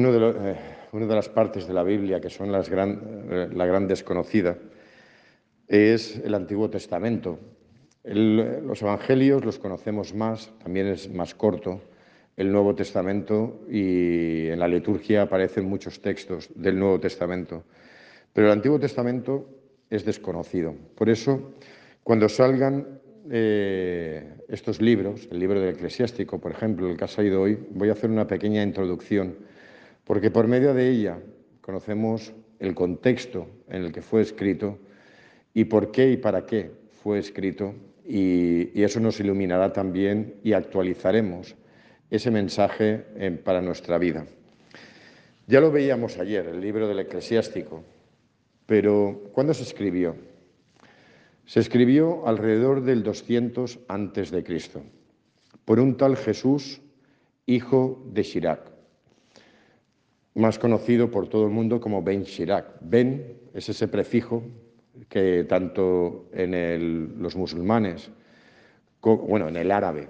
uno de eh, una de las partes de la Biblia que son las gran, la gran desconocida es el Antiguo Testamento. los Evangelios los conocemos más, también es más corto el Nuevo Testamento y en la liturgia aparecen muchos textos del Nuevo Testamento. Pero el Antiguo Testamento es desconocido. Por eso, cuando salgan eh, estos libros, el libro del eclesiástico, por ejemplo, el que ha salido hoy, voy a hacer una pequeña introducción, porque por medio de ella conocemos el contexto en el que fue escrito y por qué y para qué fue escrito, y, eso nos iluminará también y actualizaremos ese mensaje eh, para nuestra vida. Ya lo veíamos ayer, el libro del eclesiástico, pero ¿cuándo se escribió? Se escribió alrededor del 200 antes de Cristo por un tal Jesús, hijo de Shirak, más conocido por todo el mundo como Ben Shirak. Ben es ese prefijo que tanto en los musulmanes, bueno, en el árabe,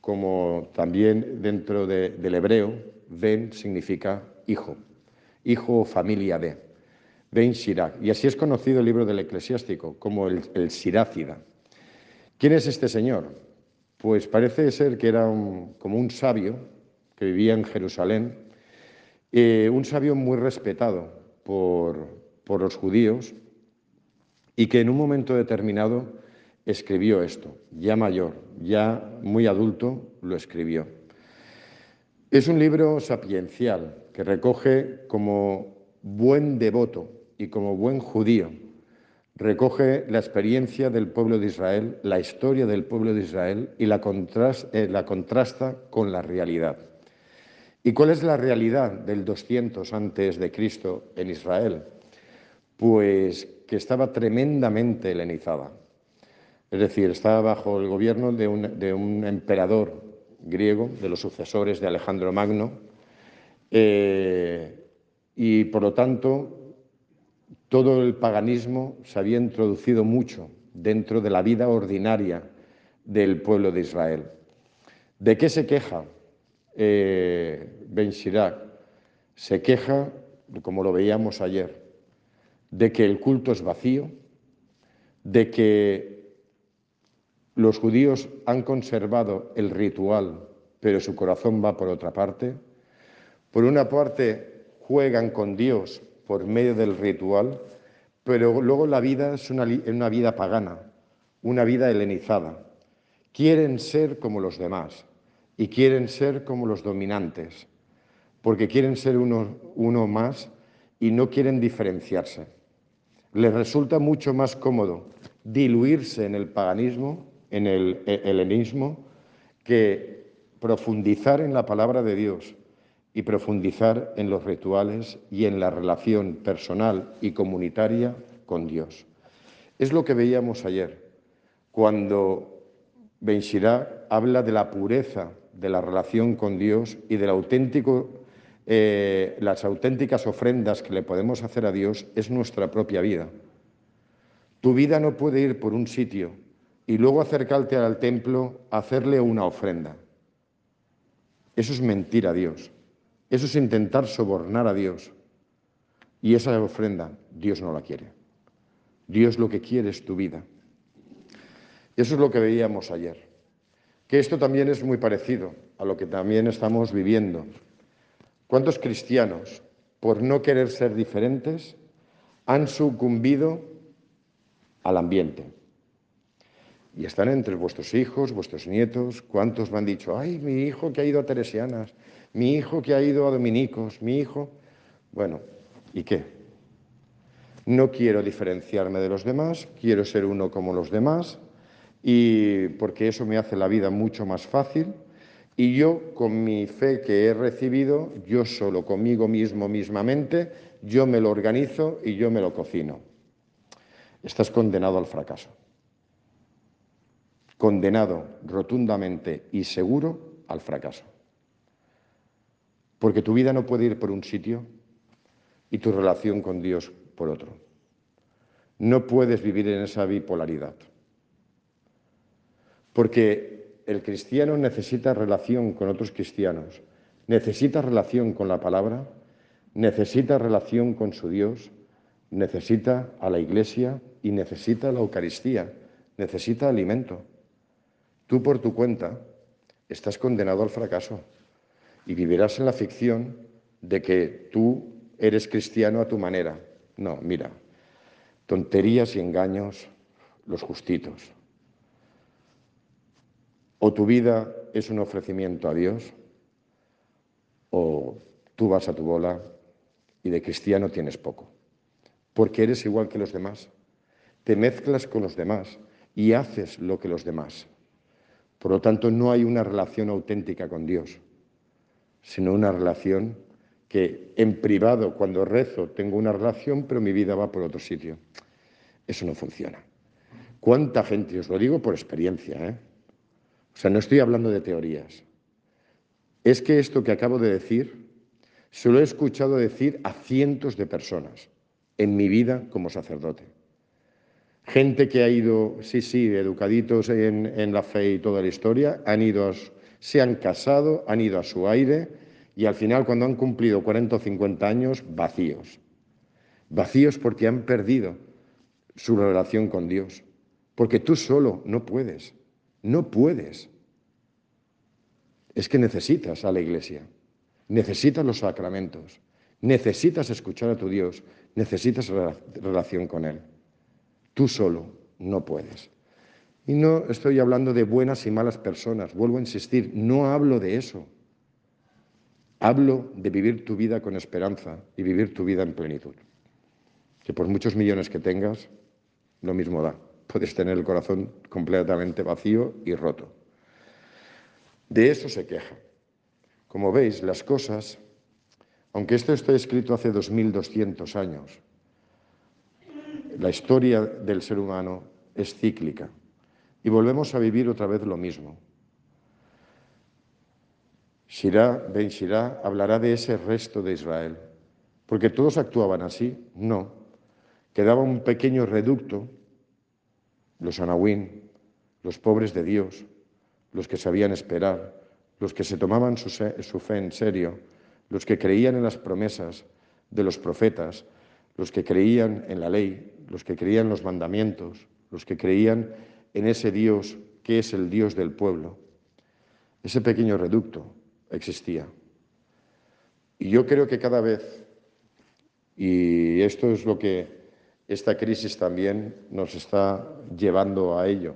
como también dentro del hebreo, Ben significa hijo, hijo o familia de. Ben Shirak. Y así es conocido el libro del eclesiástico, como el, el Sirácida. ¿Quién es este señor? Pues parece ser que era como un sabio que vivía en Jerusalén, eh, un sabio muy respetado por, por los judíos y que en un momento determinado escribió esto, ya mayor, ya muy adulto, lo escribió. Es un libro sapiencial que recoge como buen devoto y como buen judío recoge la experiencia del pueblo de Israel, la historia del pueblo de Israel y la, eh, la contrasta con la realidad. ¿Y cuál es la realidad del 200 antes de Cristo en Israel? Pues que estaba tremendamente helenizada. Es decir, estaba bajo el gobierno de un, emperador griego, de los sucesores de Alejandro Magno, eh, y por lo tanto todo el paganismo se había introducido mucho dentro de la vida ordinaria del pueblo de Israel. ¿De qué se queja eh, Ben Shirak? Se queja, como lo veíamos ayer, de que el culto es vacío, de que los judíos han conservado el ritual, pero su corazón va por otra parte. Por una parte, juegan con Dios por medio del ritual, pero luego la vida es una vida pagana, una vida helenizada. Quieren ser como los demás y quieren ser como los dominantes, porque quieren ser uno, uno más y no quieren diferenciarse. Les resulta mucho más cómodo diluirse en el paganismo, en el helenismo, que profundizar en la palabra de Dios y profundizar en los rituales y en la relación personal y comunitaria con Dios. Es lo que veíamos ayer, cuando Benshirá habla de la pureza de la relación con Dios y de eh, las auténticas ofrendas que le podemos hacer a Dios es nuestra propia vida. Tu vida no puede ir por un sitio y luego acercarte al templo a hacerle una ofrenda. Eso es mentir a Dios. Eso es intentar sobornar a Dios. Y esa ofrenda Dios no la quiere. Dios lo que quiere es tu vida. Eso es lo que veíamos ayer. Que esto también es muy parecido a lo que también estamos viviendo. ¿Cuántos cristianos, por no querer ser diferentes, han sucumbido al ambiente? Y están entre vuestros hijos, vuestros nietos. ¿Cuántos me han dicho, ay, mi hijo que ha ido a Teresianas, mi hijo que ha ido a Dominicos, mi hijo... Bueno, ¿y qué? No quiero diferenciarme de los demás, quiero ser uno como los demás, y porque eso me hace la vida mucho más fácil. Y yo, con mi fe que he recibido, yo solo conmigo mismo, mismamente, yo me lo organizo y yo me lo cocino. Estás condenado al fracaso. Condenado rotundamente y seguro al fracaso. Porque tu vida no puede ir por un sitio y tu relación con Dios por otro. No puedes vivir en esa bipolaridad. Porque el cristiano necesita relación con otros cristianos, necesita relación con la palabra necesita relación con su Dios, necesita a la Iglesia y necesita la Eucaristía, necesita alimento. Tú por tu cuenta estás condenado al fracaso y vivirás en la ficción de que tú eres cristiano a tu manera. No, mira, tonterías y engaños, los justitos. O tu vida es un ofrecimiento a Dios, o tú vas a tu bola y de cristiano tienes poco, porque eres igual que los demás, te mezclas con los demás y haces lo que los demás. Por lo tanto, no hay una relación auténtica con Dios, sino una relación que en privado, cuando rezo, tengo una relación, pero mi vida va por otro sitio. Eso no funciona. ¿Cuánta gente, os lo digo por experiencia, ¿eh? O sea, no estoy hablando de teorías, es que esto que acabo de decir, se lo he escuchado decir a cientos de personas en mi vida como sacerdote. Gente que ha ido, sí, sí, educaditos en, la fe y toda la historia, han ido, se han casado, han ido a su aire, y al final cuando han cumplido 40 o 50 años, vacíos. Vacíos porque han perdido su relación con Dios. Porque tú solo no puedes, no puedes. Es que necesitas a la iglesia, necesitas los sacramentos, necesitas escuchar a tu Dios, necesitas relación con Él. Tú solo no puedes. Y no estoy hablando de buenas y malas personas, vuelvo a insistir, no hablo de eso. Hablo de vivir tu vida con esperanza y vivir tu vida en plenitud. Que por muchos millones que tengas, lo mismo da. Puedes tener el corazón completamente vacío y roto. De eso se queja. Como veis, las cosas, aunque esto está escrito hace 2200 años, la historia del ser humano es cíclica y volvemos a vivir otra vez lo mismo. Shirá, Ben Shirá, hablará de ese resto de Israel. Porque todos actuaban así, no. Quedaba un pequeño reducto, los anahuín, los pobres de Dios, los que sabían esperar, los que se tomaban su, su fe en serio, los que creían en las promesas de los profetas, los que creían en la ley, los que creían en los mandamientos, los que creían en ese Dios que es el Dios del pueblo. Ese pequeño reducto existía. Y yo creo que cada vez, y esto es lo que esta crisis también nos está llevando a ello,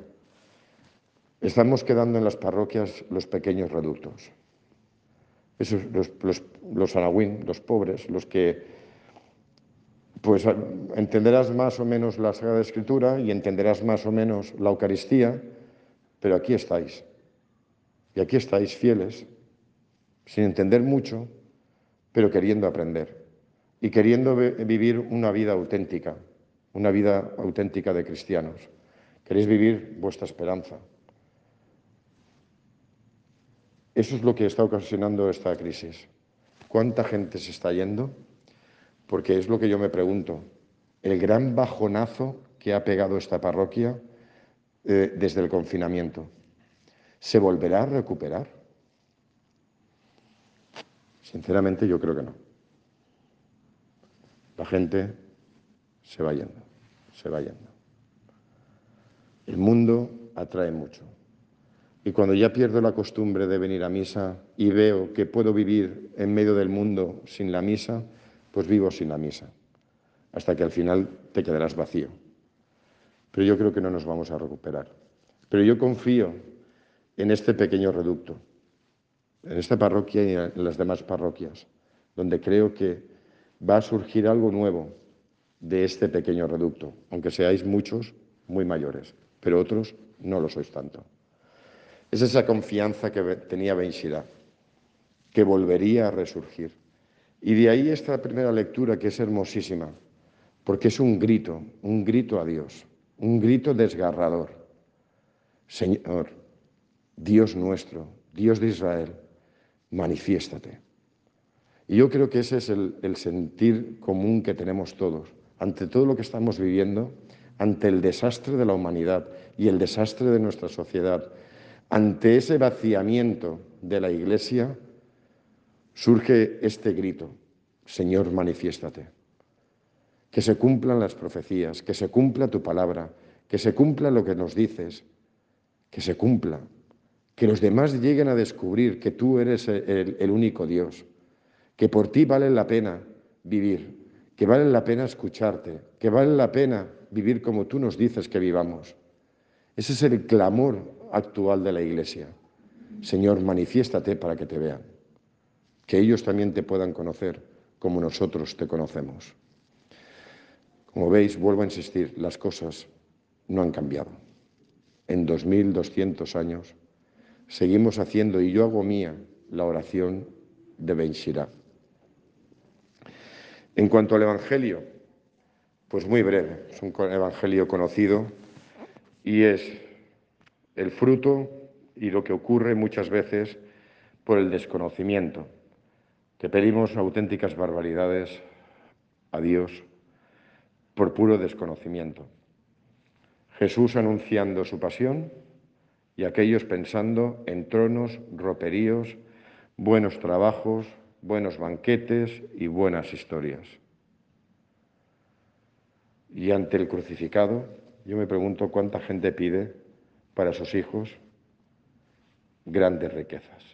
estamos quedando en las parroquias los pequeños reductos. Esos, los, los, los los pobres, los que pues entenderás más o menos la Sagrada Escritura y entenderás más o menos la Eucaristía, pero aquí estáis. Y aquí estáis fieles, sin entender mucho, pero queriendo aprender y queriendo vivir una vida auténtica, una vida auténtica de cristianos. Queréis vivir vuestra esperanza. Eso es lo que está ocasionando esta crisis. ¿Cuánta gente se está yendo? Porque es lo que yo me pregunto. El gran bajonazo que ha pegado esta parroquia eh, desde el confinamiento, ¿se volverá a recuperar? Sinceramente yo creo que no. La gente se va yendo, se va yendo. El mundo atrae mucho. Y cuando ya pierdo la costumbre de venir a misa y veo que puedo vivir en medio del mundo sin la misa, pues vivo sin la misa, hasta que al final te quedarás vacío. Pero yo creo que no nos vamos a recuperar. Pero yo confío en este pequeño reducto, en esta parroquia y en las demás parroquias, donde creo que va a surgir algo nuevo de este pequeño reducto, aunque seáis muchos muy mayores, pero otros no lo sois tanto. Es esa confianza que tenía Benshira, que volvería a resurgir. Y de ahí esta primera lectura que es hermosísima, porque es un grito, un grito a Dios, un grito desgarrador. Señor, Dios nuestro, Dios de Israel, manifiéstate. Y yo creo que ese es el, sentir común que tenemos todos. Ante todo lo que estamos viviendo, ante el desastre de la humanidad y el desastre de nuestra sociedad, ante ese vaciamiento de la Iglesia, surge este grito. Señor, manifiéstate. Que se cumplan las profecías, que se cumpla tu palabra, que se cumpla lo que nos dices, que se cumpla, que los demás lleguen a descubrir que tú eres el, único Dios, que por ti vale la pena vivir, que vale la pena escucharte, que vale la pena vivir como tú nos dices que vivamos. Ese es el clamor actual de la Iglesia. Señor, manifiéstate para que te vean, que ellos también te puedan conocer como nosotros te conocemos. Como veis, vuelvo a insistir, las cosas no han cambiado. En 2200 años seguimos haciendo, y yo hago mía, la oración de Ben En cuanto al Evangelio, pues muy breve, es un Evangelio conocido y es el fruto y lo que ocurre muchas veces por el desconocimiento, que pedimos auténticas barbaridades a Dios por puro desconocimiento. Jesús anunciando su pasión y aquellos pensando en tronos, roperíos, buenos trabajos, buenos banquetes y buenas historias. Y ante el crucificado, yo me pregunto cuánta gente pide para sus hijos grandes riquezas.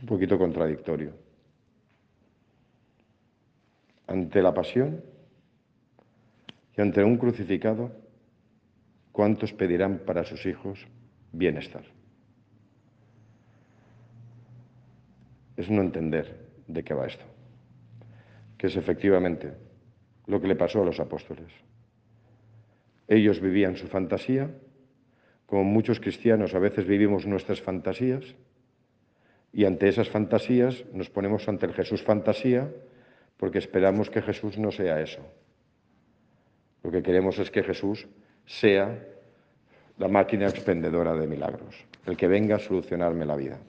Un poquito contradictorio. Ante la pasión y ante un crucificado, ¿cuántos pedirán para sus hijos bienestar? Es no entender de qué va esto, que es efectivamente lo que le pasó a los apóstoles. Ellos vivían su fantasía, como muchos cristianos a veces vivimos nuestras fantasías, y ante esas fantasías nos ponemos ante el Jesús fantasía porque esperamos que Jesús no sea eso. Lo que queremos es que Jesús sea la máquina expendedora de milagros, el que venga a solucionarme la vida.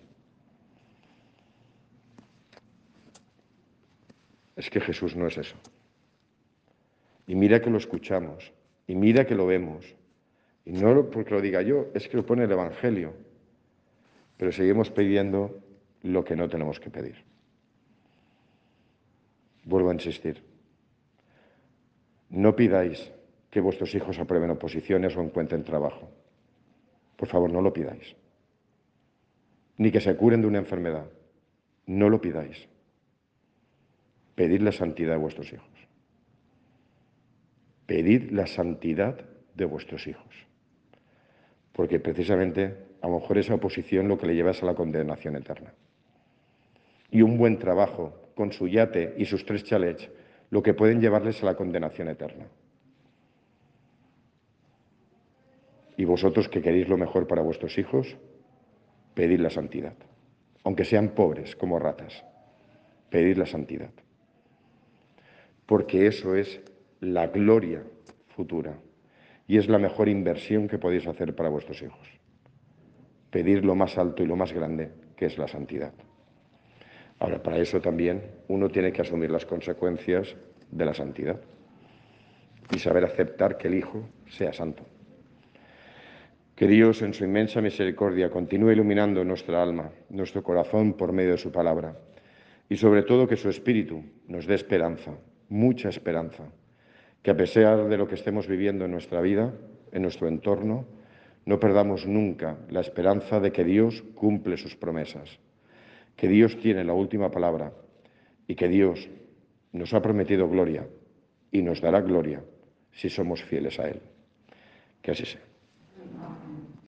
Es que Jesús no es eso. Y mira que lo escuchamos, y mira que lo vemos. Y no porque lo diga yo, es que lo pone el Evangelio. Pero seguimos pidiendo lo que no tenemos que pedir. Vuelvo a insistir. No pidáis que vuestros hijos aprueben oposiciones o encuentren trabajo. Por favor, no lo pidáis. Ni que se curen de una enfermedad. No lo pidáis. Pedid la santidad de vuestros hijos. Pedid la santidad de vuestros hijos. Porque precisamente a lo mejor esa oposición lo que le lleva es a la condenación eterna. Y un buen trabajo con su yate y sus tres chalets lo que pueden llevarles a la condenación eterna. Y vosotros que queréis lo mejor para vuestros hijos, pedid la santidad. Aunque sean pobres como ratas, pedid la santidad. Porque eso es la gloria futura y es la mejor inversión que podéis hacer para vuestros hijos. Pedir lo más alto y lo más grande, que es la santidad. Ahora, para eso también uno tiene que asumir las consecuencias de la santidad y saber aceptar que el Hijo sea santo. Que Dios, en su inmensa misericordia, continúe iluminando nuestra alma, nuestro corazón por medio de su palabra y sobre todo que su Espíritu nos dé esperanza, mucha esperanza, que a pesar de lo que estemos viviendo en nuestra vida, en nuestro entorno, no perdamos nunca la esperanza de que Dios cumple sus promesas que Dios tiene la última palabra y que Dios nos ha prometido gloria y nos dará gloria si somos fieles a Él. Que así sea.